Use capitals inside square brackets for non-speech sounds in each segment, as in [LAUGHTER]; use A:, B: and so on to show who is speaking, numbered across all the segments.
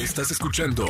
A: Estás escuchando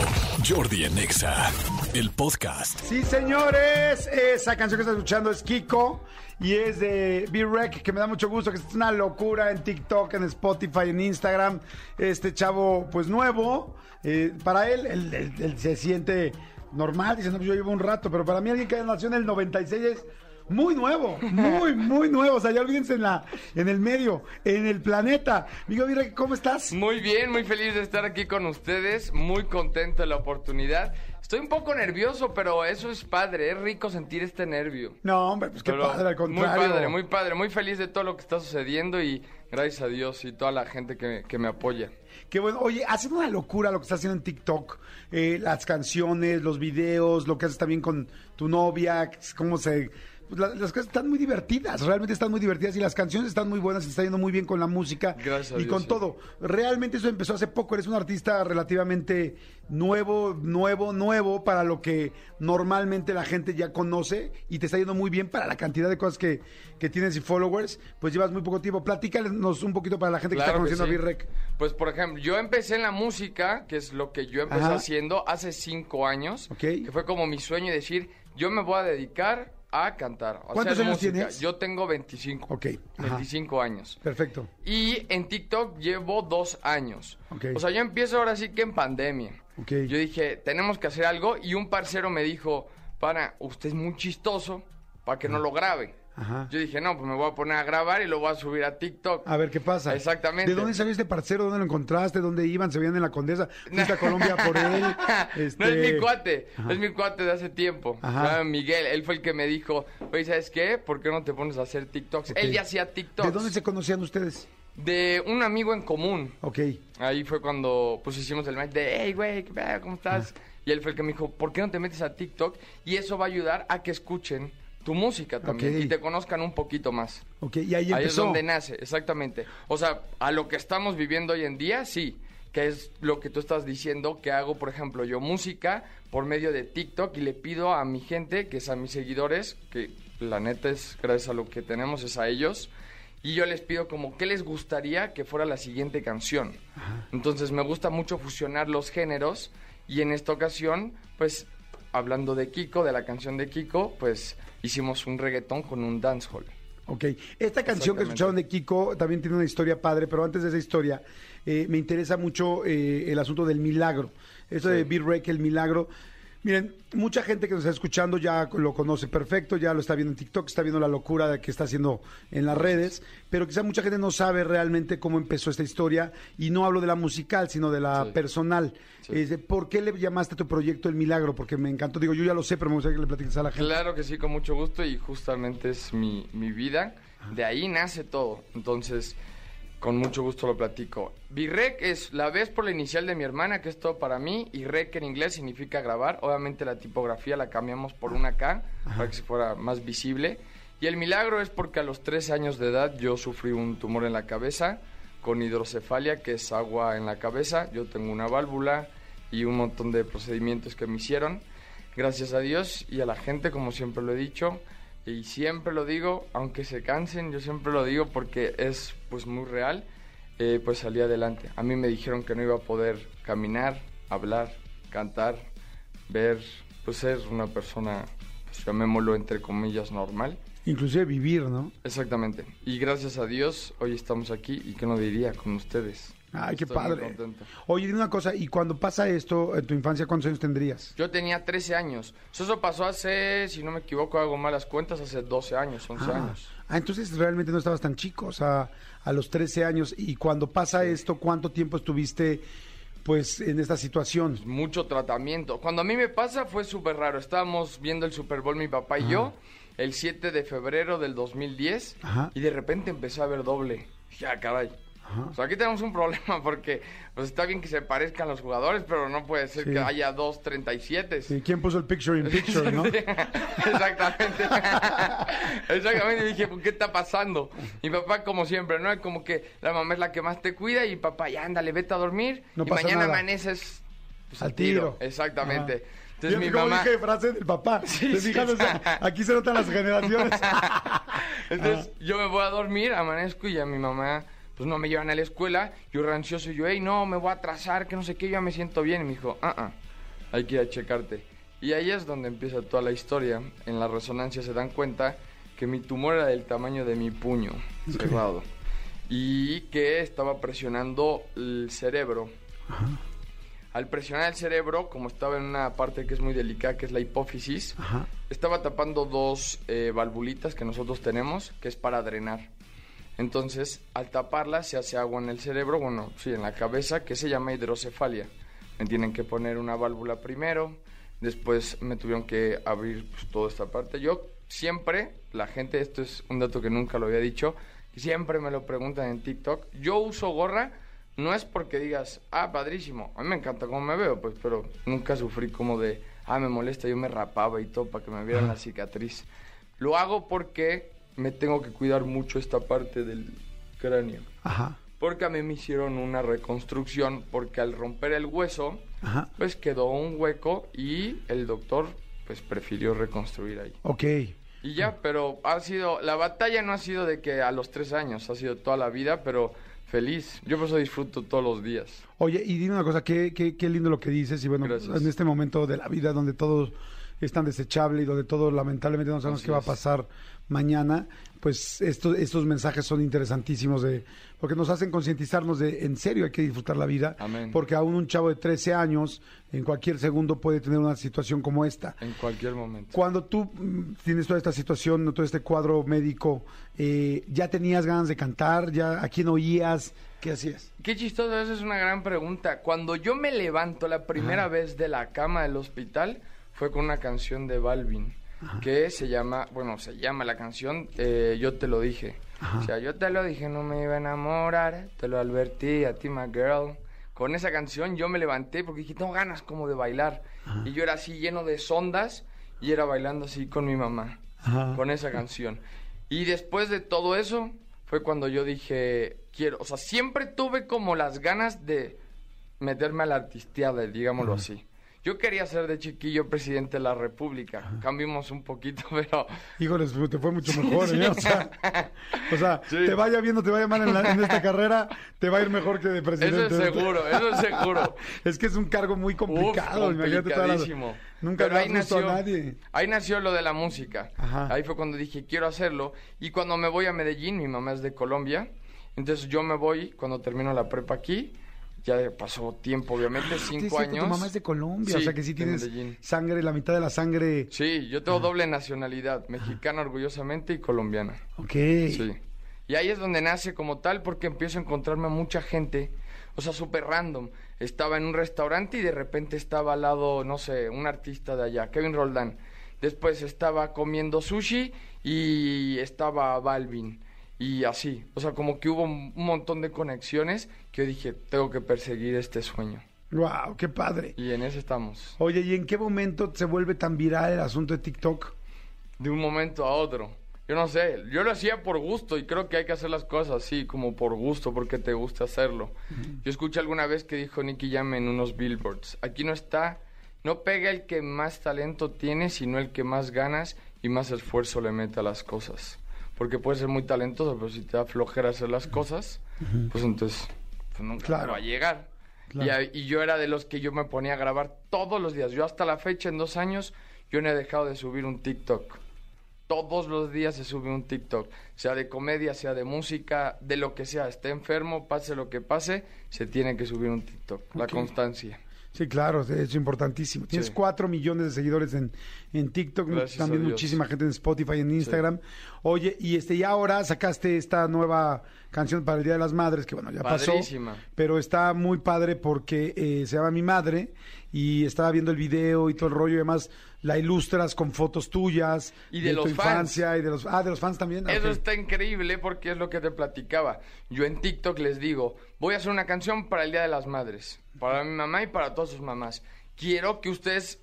A: Jordi en Exa, el podcast.
B: Sí, señores, esa canción que estás escuchando es Kiko y es de B-Rec, que me da mucho gusto, que es una locura en TikTok, en Spotify, en Instagram. Este chavo, pues nuevo, eh, para él, él, él- él se siente normal, dice, no, pues yo llevo un rato, pero para mí alguien que nació en el 96 es muy nuevo, muy, muy nuevo. O sea, ya olvídense en, la, en el medio, en el planeta. Amigo B-Rec, ¿cómo estás?
C: Muy bien, muy feliz de estar aquí con ustedes, muy contento de la oportunidad. Estoy un poco nervioso, pero eso es padre, es rico sentir este nervio.
B: No, hombre, pues qué
C: Pero
B: padre, al contrario.
C: Muy padre, muy padre, muy feliz de todo lo que está sucediendo y gracias a Dios y toda la gente que, que me apoya.
B: Qué bueno. Oye, ha sido una locura lo que estás haciendo en TikTok. Eh, las canciones, los videos, lo que haces también con tu novia, cómo se... la- las cosas están muy divertidas, realmente están muy divertidas y las canciones están muy buenas y está yendo muy bien con la música
C: Gracias
B: y
C: Dios,
B: con
C: sí.
B: todo. Realmente eso empezó hace poco, eres un artista relativamente nuevo, nuevo, nuevo para lo que normalmente la gente ya conoce y te está yendo muy bien para la cantidad de cosas que, que tienes y followers, pues llevas muy poco tiempo. Platícanos un poquito para la gente que está conociendo
C: sí.
B: a B-Rec.
C: Pues por ejemplo, yo empecé en la música, que es lo que yo empecé
B: Ajá.
C: haciendo hace cinco años, que fue como mi sueño decir, yo me voy a dedicar a cantar. a
B: ¿Cuántos
C: hacer
B: años
C: música.
B: tienes?
C: Yo tengo 25.
B: Ok, ajá.
C: 25 años.
B: Perfecto.
C: Y en TikTok llevo dos años.
B: Ok.
C: O sea, yo empiezo ahora sí que en pandemia.
B: Ok.
C: Yo dije, tenemos que hacer algo. Y un parcero me dijo, para, usted es muy chistoso para que no lo grabe.
B: Ajá.
C: Yo dije, no, pues me voy a poner a grabar y lo voy a subir a TikTok.
B: A ver qué pasa.
C: Exactamente.
B: ¿De dónde salió este parcero? ¿Dónde lo encontraste? ¿Dónde iban? ¿Se veían en la Condesa? ¿Fuiste a Colombia por él? [LAUGHS] Este-
C: No es mi cuate, es mi cuate de hace tiempo.
B: Ajá.
C: Miguel, él fue el que me dijo, oye, ¿sabes qué? ¿Por qué no te pones a hacer TikToks?
B: Ok.
C: Él ya hacía TikToks.
B: ¿De dónde se conocían ustedes?
C: De un amigo en común.
B: Ok.
C: Ahí fue cuando pues hicimos el match de, hey, güey. ¿Cómo estás? Y él fue el que me dijo, ¿por qué no te metes a TikTok? Y eso va a ayudar a que escuchen tu música también
B: Ok.
C: y te conozcan un poquito más.
B: Ok, y ahí
C: Ahí es donde nace, exactamente. O sea, a lo que estamos viviendo hoy en día, sí. Que es lo que tú estás diciendo, que hago, por ejemplo, yo música por medio de TikTok y le pido a mi gente, que es a mis seguidores, que la neta es gracias a lo que tenemos, es a ellos. Y yo les pido como, ¿qué les gustaría que fuera la siguiente canción? Entonces me gusta mucho fusionar los géneros y en esta ocasión, pues, hablando de Kiko, de la canción de Kiko, pues hicimos un reggaetón con un dancehall.
B: Ok. Esta canción que escucharon de Kiko también tiene una historia padre, pero antes de esa historia, eh, me interesa mucho eh, el asunto del milagro. Esto de B-Rec, el milagro. Miren, mucha gente que nos está escuchando ya lo conoce perfecto, ya lo está viendo en TikTok, está viendo la locura de que está haciendo en las redes, pero quizá mucha gente no sabe realmente cómo empezó esta historia y no hablo de la musical, sino de la
C: Sí.
B: personal.
C: Sí.
B: ¿Por qué le llamaste a tu proyecto El Milagro? Porque me encantó, digo, yo ya lo sé, pero me gustaría que le platiques a la gente.
C: Claro que sí, con mucho gusto y justamente es mi, mi vida. De ahí nace todo. Entonces, con mucho gusto lo platico. Virrec es la vez por la inicial de mi hermana, que es todo para mí, y rec en inglés significa grabar. Obviamente la tipografía la cambiamos por una K para que se fuera más visible. Y el milagro es porque a los 13 años de edad yo sufrí un tumor en la cabeza con hidrocefalia, que es agua en la cabeza. Yo tengo una válvula y un montón de procedimientos que me hicieron. Gracias a Dios y a la gente, como siempre lo he dicho, y siempre lo digo, aunque se cansen, yo siempre lo digo porque es pues muy real, eh, pues salí adelante. A mí me dijeron que no iba a poder caminar, hablar, cantar, ver, pues ser una persona, pues llamémoslo entre comillas, normal.
B: Inclusive vivir, ¿no?
C: Exactamente. Y gracias a Dios, hoy estamos aquí y que no diría con ustedes.
B: Ay, qué
C: Estoy muy
B: padre.
C: contento.
B: Oye, dime una cosa, ¿y cuando pasa esto en tu infancia, cuántos años tendrías?
C: Yo tenía 13 años. Eso pasó hace, si no me equivoco, hago malas cuentas, hace 12 años, 11
B: Ah,
C: años.
B: ah, entonces realmente no estabas tan chico, o sea, a los 13 años. Y cuando pasa esto, ¿cuánto tiempo estuviste, pues, en esta situación?
C: Mucho tratamiento. Cuando a mí me pasa fue súper raro. Estábamos viendo el Super Bowl mi papá y yo el 7 de febrero del 2010
B: Ajá.
C: y de repente empecé a ver doble. Dije, ah, O sea, aquí tenemos un problema [LAUGHS] porque pues está bien que se parezcan los jugadores, pero no puede ser
B: Sí.
C: que haya dos 37.
B: Sí, ¿Quién puso el picture in picture, no? [LAUGHS]
C: Exactamente. [LAUGHS] Exactamente. Y dije, ¿por qué está pasando? Mi papá, como siempre, ¿no? Como que la mamá es la que más te cuida y papá, ya ándale, vete a dormir.
B: No
C: y mañana
B: nada.
C: amaneces pues,
B: Al tiro.
C: Exactamente.
B: Ajá.
C: Entonces mi
B: cómo
C: mamá.
B: dije frase del papá.
C: Sí,
B: ¿Te
C: sí.
B: O sea, aquí se notan las generaciones.
C: Entonces yo me voy a dormir, amanezco y ya mi mamá pues no me llevan a la escuela, yo era ansioso, yo, hey, no, me voy a atrasar, que no sé qué, yo ya me siento bien. Y me dijo, ah, ah, hay que ir a checarte. Y ahí es donde empieza toda la historia. En la resonancia se dan cuenta que mi tumor era del tamaño de mi puño cerrado. Y que estaba presionando el cerebro. Al presionar el cerebro, como estaba en una parte que es muy delicada, que es la hipófisis,
B: Ajá.
C: estaba tapando dos eh, valvulitas que nosotros tenemos, que es para drenar. Entonces, al taparlas se hace agua en el cerebro, bueno, sí, en la cabeza, que se llama hidrocefalia. Me tienen que poner una válvula primero, después me tuvieron que abrir pues, toda esta parte. Yo siempre, la gente, esto es un dato que nunca lo había dicho, siempre me lo preguntan en TikTok, yo uso gorra, no es porque digas, ah, padrísimo, a mí me encanta cómo me veo, pues, pero nunca sufrí como de, ah, me molesta, yo me rapaba y todo para que me vieran la cicatriz. Lo hago porque me tengo que cuidar mucho esta parte del cráneo.
B: Ajá.
C: Porque a mí me hicieron una reconstrucción, porque al romper el hueso,
B: Ajá.
C: pues quedó un hueco y el doctor pues prefirió reconstruir ahí.
B: Ok.
C: Y ya, pero ha sido, la batalla no ha sido de que a los tres años, ha sido toda la vida, pero feliz. Yo por eso disfruto todos los días.
B: Oye, y dime una cosa, qué, qué, qué lindo lo que dices. Y bueno,
C: Gracias.
B: en este momento de la vida donde todo es tan desechable y donde todo lamentablemente no sabemos
C: Así
B: qué va a pasar mañana, pues estos, estos mensajes son interesantísimos de porque nos hacen concientizarnos de en serio hay que disfrutar la vida.
C: Amén.
B: Porque aún un chavo de 13 años en cualquier segundo puede tener una situación como esta.
C: En cualquier momento.
B: Cuando tú mm, tienes toda esta situación, todo este cuadro médico, eh, ¿ya tenías ganas de cantar? ¿Ya a quién oías? ¿Qué hacías?
C: Qué chistoso, esa es una gran pregunta. Cuando yo me levanto la primera vez de la cama del hospital fue con una canción de Balvin que se llama, bueno, se llama la canción eh, Yo te lo dije. O sea, yo te lo dije, no me iba a enamorar, te lo advertí a ti, my girl. Con esa canción yo me levanté porque dije, tengo ganas como de bailar. Y yo era así lleno de sondas y era bailando así con mi mamá, con esa canción. Y después de todo eso fue cuando yo dije, quiero, o sea, siempre tuve como las ganas de meterme a la artisteada, digámoslo así. Yo quería ser de chiquillo presidente de la República. Cambiamos un poquito, [LAUGHS] pero
B: Híjoles, te fue mucho mejor, ¿eh? O sea, o sea,
C: Sí.
B: te vaya bien o te vaya mal en, la- en esta carrera, te va a ir mejor que de presidente.
C: eso es seguro, eso es seguro. [LAUGHS]
B: Es que es un cargo muy complicado,
C: Uf,
B: imagínate. Nunca
C: Pero ahí nació,
B: a nadie.
C: ahí nació lo de la música.
B: Ajá.
C: Ahí fue cuando dije, quiero hacerlo. Y cuando me voy a Medellín, mi mamá es de Colombia, entonces yo me voy cuando termino la prepa aquí. Ya pasó tiempo, obviamente,
B: Sí,
C: cinco años.
B: Tu mamá es de Colombia, o sea que sí tienes
C: Medellín.
B: sangre, la mitad de la sangre.
C: Sí, yo tengo doble nacionalidad, mexicana orgullosamente y colombiana.
B: Ok.
C: Sí. Y ahí es donde nace como tal porque empiezo a encontrarme a mucha gente, o sea, súper random. Estaba en un restaurante y de repente estaba al lado, no sé, un artista de allá, Kevin Roldán. Después estaba comiendo sushi y estaba Balvin. Y así, o sea, como que hubo un montón de conexiones que yo dije, tengo que perseguir este sueño.
B: Wow, qué padre.
C: Y en eso estamos.
B: Oye, ¿y en qué momento se vuelve tan viral el asunto de TikTok?
C: de un momento a otro. Yo no sé, yo lo hacía por gusto y creo que hay que hacer las cosas así, como por gusto, porque te gusta hacerlo. Yo escuché alguna vez que dijo Nicky Jam en unos billboards, aquí no está, no pega el que más talento tiene, sino el que más ganas y más esfuerzo le mete a las cosas. Porque puede ser muy talentoso, pero si te da flojera hacer las cosas, pues entonces pues nunca
B: Claro.
C: te va a llegar.
B: Claro.
C: Y, y yo era de los que yo me ponía a grabar todos los días. Yo hasta la fecha, en dos años, yo no he dejado de subir un TikTok. Todos los días se sube un TikTok, sea de comedia, sea de música, de lo que sea, esté enfermo, pase lo que pase, se tiene que subir un TikTok. La constancia.
B: Sí, claro, es importantísimo. Tienes
C: Sí.
B: cuatro millones de seguidores en, en TikTok,
C: Gracias
B: también muchísima gente en Spotify, en Instagram. Oye, y este y ahora sacaste esta nueva canción para el Día de las Madres, que bueno, ya
C: Padrísima.
B: pasó, pero está muy padre porque eh, se llama Mi Madre y estaba viendo el video y todo el rollo y además la ilustras con fotos tuyas
C: Y de
B: tu
C: los fans.
B: infancia y de los ah de los fans también. Ah,
C: Eso está increíble porque es lo que te platicaba. Yo en TikTok les digo, voy a hacer una canción para el Día de las Madres, para mi mamá y para todas sus mamás. Quiero que ustedes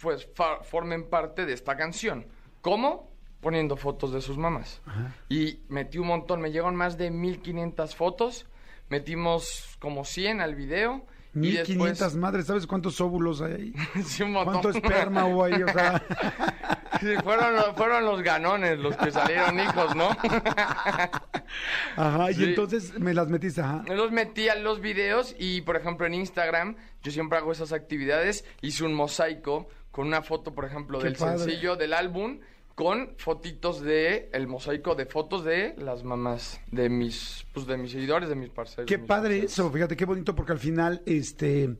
C: pues formen parte de esta canción. ¿Cómo? Poniendo fotos de sus mamás. Y metí un montón, me llegaron más de 1500 fotos, metimos como 100 al video. y
B: 1500
C: después-
B: madres, ¿sabes cuántos óvulos hay ahí? [LAUGHS]
C: Sí, un montón.
B: ¿Cuánto esperma hubo ahí? O sea, [LAUGHS]
C: Sí, fueron, los- fueron los ganones los que salieron hijos, ¿no? [LAUGHS]
B: Ajá, y
C: Sí.
B: entonces me las metiste, ajá.
C: Los metí a los videos y, por ejemplo, en Instagram, yo siempre hago esas actividades. Hice un mosaico con una foto, por ejemplo,
B: Qué
C: del
B: padre.
C: sencillo del álbum, con fotitos de el mosaico de fotos de las mamás de mis, pues, de mis seguidores, de mis parceros.
B: Qué
C: mis
B: padre
C: parceros.
B: eso, fíjate qué bonito porque al final este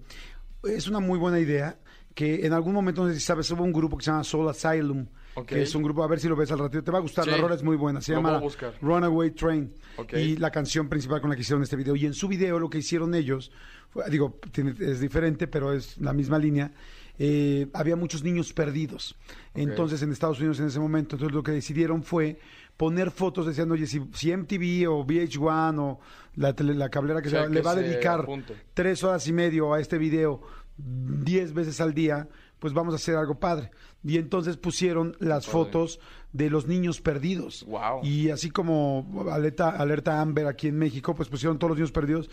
B: es una muy buena idea que en algún momento, no sé si sabes, hubo un grupo que se llama Soul Asylum,
C: Ok.
B: que es un grupo, a ver si lo ves al ratito, te va a gustar,
C: Sí.
B: la rola es muy buena, se
C: Lo
B: llama. Runaway Train
C: Ok.
B: y la canción principal con la que hicieron este video. Y en su video lo que hicieron ellos, fue- digo, tiene- es diferente, pero es la misma línea. Eh, había muchos niños perdidos. Entonces, en Estados Unidos en ese momento, entonces lo que decidieron fue poner fotos, decían, oye, si, si MTV o VH1 o la, tele- la cablera que sea,
C: que
B: le va a dedicar
C: apunte.
B: tres horas y medio a este video diez veces al día, pues vamos a hacer algo padre. Y entonces pusieron las
C: Padre.
B: fotos de los niños perdidos.
C: Guau.
B: Y así como alerta, alerta Amber aquí en México, pues pusieron todos los niños perdidos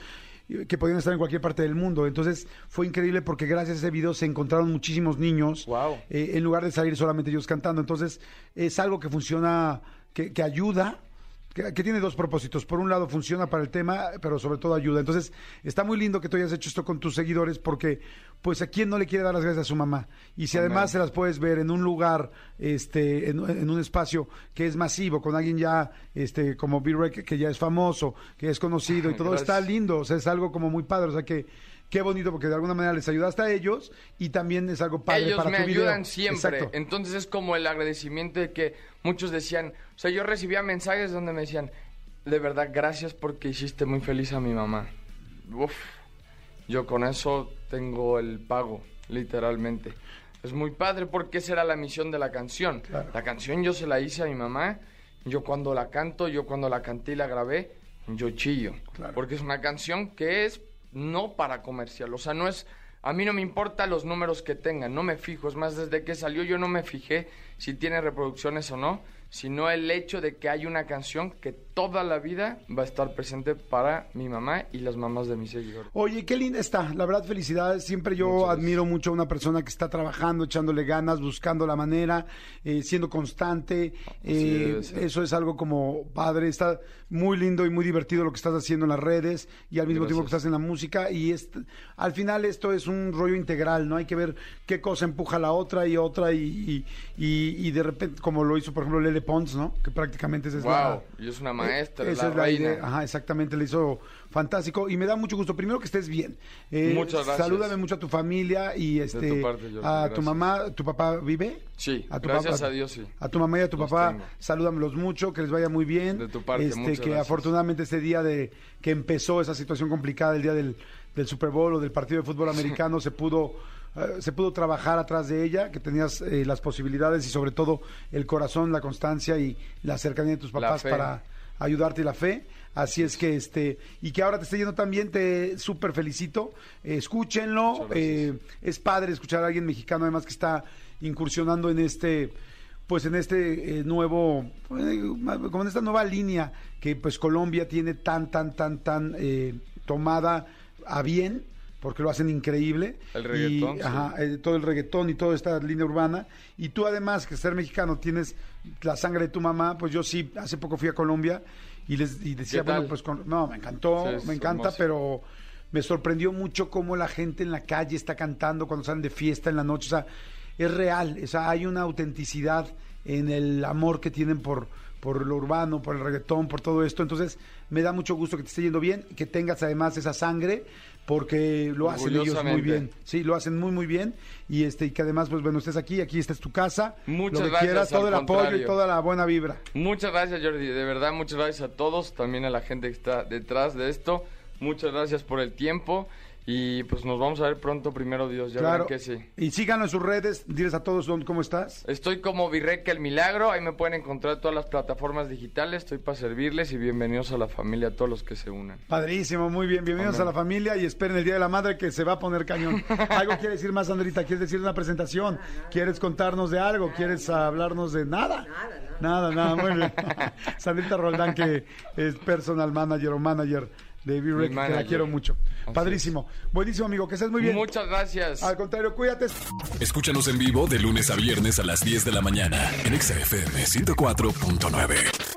B: que podían estar en cualquier parte del mundo. Entonces fue increíble porque gracias a ese video se encontraron muchísimos niños
C: Guau.
B: eh, en lugar de salir solamente ellos cantando. Entonces es algo que funciona, que, que ayuda. Que, que tiene dos propósitos. Por un lado, funciona para el tema, pero sobre todo ayuda. Entonces, está muy lindo que tú hayas hecho esto con tus seguidores, porque, pues, ¿a quién no le quiere dar las gracias a su mamá? Y si
C: Amén.
B: además se las puedes ver en un lugar, este, en, en un espacio que es masivo, con alguien ya, este, como B-Rec, que ya es famoso, que es conocido y todo,
C: Gracias.
B: está lindo. O sea, es algo como muy padre. O sea, que qué bonito, porque de alguna manera les ayudaste a ellos y también es algo padre
C: Ellos
B: para
C: me
B: tu video.
C: ayudan siempre.
B: Exacto.
C: Entonces es como el agradecimiento de que muchos decían, o sea, yo recibía mensajes donde me decían, de verdad, gracias porque hiciste muy feliz a mi mamá. Uf, yo con eso tengo el pago, literalmente. Es muy padre porque esa era la misión de la canción.
B: Claro.
C: La canción yo se la hice a mi mamá, yo cuando la canto, yo cuando la canté y la grabé, yo chillo.
B: Claro.
C: Porque es una canción que es no para comercial, o sea, no es... A mí no me importa los números que tengan, no me fijo. Es más, desde que salió yo no me fijé si tiene reproducciones o no, sino el hecho de que hay una canción que toda la vida va a estar presente para mi mamá y las mamás de mis seguidores.
B: Oye, qué linda está. La verdad, felicidades. Siempre yo
C: Muchas
B: admiro mucho a una persona que está trabajando, echándole ganas, buscando la manera, eh, siendo constante. Eh, eso es algo como padre. Está muy lindo y muy divertido lo que estás haciendo en las redes y al mismo tiempo que estás en la música. Y es, al final esto es un rollo integral, ¿no? Hay que ver qué cosa empuja a la otra y otra y, y, y- y de repente, como lo hizo, por ejemplo, Lele Pons, ¿no? Que prácticamente es la...
C: Wow, y es una maestra,
B: Eh, esa
C: la
B: es la
C: reina.
B: idea. Ajá, exactamente, le hizo fantástico y me da mucho gusto. Primero que estés bien. Eh,
C: Muchas gracias.
B: Salúdame mucho a tu familia y este
C: tu parte, Jordi,
B: a tu mamá, tu papá vive.
C: Sí,
B: a tu
C: gracias
B: papá-
C: a Dios, sí.
B: A tu mamá y a tu
C: Los
B: papá,
C: tengo.
B: salúdamelos mucho, que les vaya muy bien.
C: De tu parte,
B: este, que
C: gracias.
B: afortunadamente este día de que empezó esa situación complicada, el día del, del Super Bowl o del partido de fútbol [LAUGHS] americano, se pudo eh, se pudo trabajar atrás de ella, que tenías eh, las posibilidades y sobre todo el corazón, la constancia y la cercanía de tus papás para ayudarte la fe. Así es que este, y que ahora te esté yendo también, te súper felicito. Escúchenlo. Eh, es padre escuchar a alguien mexicano además que está incursionando en este pues en este eh, nuevo eh, como en esta nueva línea que pues Colombia tiene tan tan tan tan eh, tomada a bien porque lo hacen increíble
C: El reggaetón,
B: y,
C: sí.
B: ajá, eh, todo el reggaetón y toda esta línea urbana y tú además que ser mexicano tienes la sangre de tu mamá pues yo sí hace poco fui a Colombia y les y decía bueno pues con- no me encantó
C: Sí,
B: me encanta
C: hermoso.
B: pero me sorprendió mucho cómo la gente en la calle está cantando cuando salen de fiesta en la noche. O sea, es real. O sea, hay una autenticidad en el amor que tienen por, por lo urbano, por el reggaetón, por todo esto. Entonces, me da mucho gusto que te esté yendo bien, que tengas además esa sangre, porque lo hacen ellos muy bien. Sí, lo hacen muy, muy bien. Y este y que además, pues bueno, estés aquí, aquí esta es tu casa.
C: Muchas
B: lo que
C: gracias,
B: quieras, todo el apoyo y toda la buena vibra.
C: Muchas gracias, Jordi. De verdad, muchas gracias a todos, también a la gente que está detrás de esto. Muchas gracias por el tiempo. Y pues nos vamos a ver pronto, primero Dios. Ya
B: claro.
C: que sí.
B: Y síganos en sus redes, diles a todos dónde- cómo estás.
C: Estoy como Virreca el Milagro, ahí me pueden encontrar en todas las plataformas digitales, estoy para servirles y bienvenidos a la familia, a todos los que se unan.
B: Padrísimo, muy bien. Bienvenidos
C: Amén.
B: a la familia y esperen el Día de la Madre que se va a poner cañón. [LAUGHS] ¿Algo quieres decir más, Andrita? ¿Quieres decir una presentación? ¿Quieres contarnos de algo? ¿Quieres hablarnos de nada? Nada, nada. muy bien. [LAUGHS] Sandrita Roldán, que es personal manager o manager de B-Rec, que la quiero mucho.
C: Así
B: Padrísimo. Buenísimo, amigo. Que estés muy bien.
C: Muchas gracias.
B: Al contrario, cuídate.
A: Escúchanos en vivo de lunes a viernes a las 10 de la mañana en Exa FM 104.9.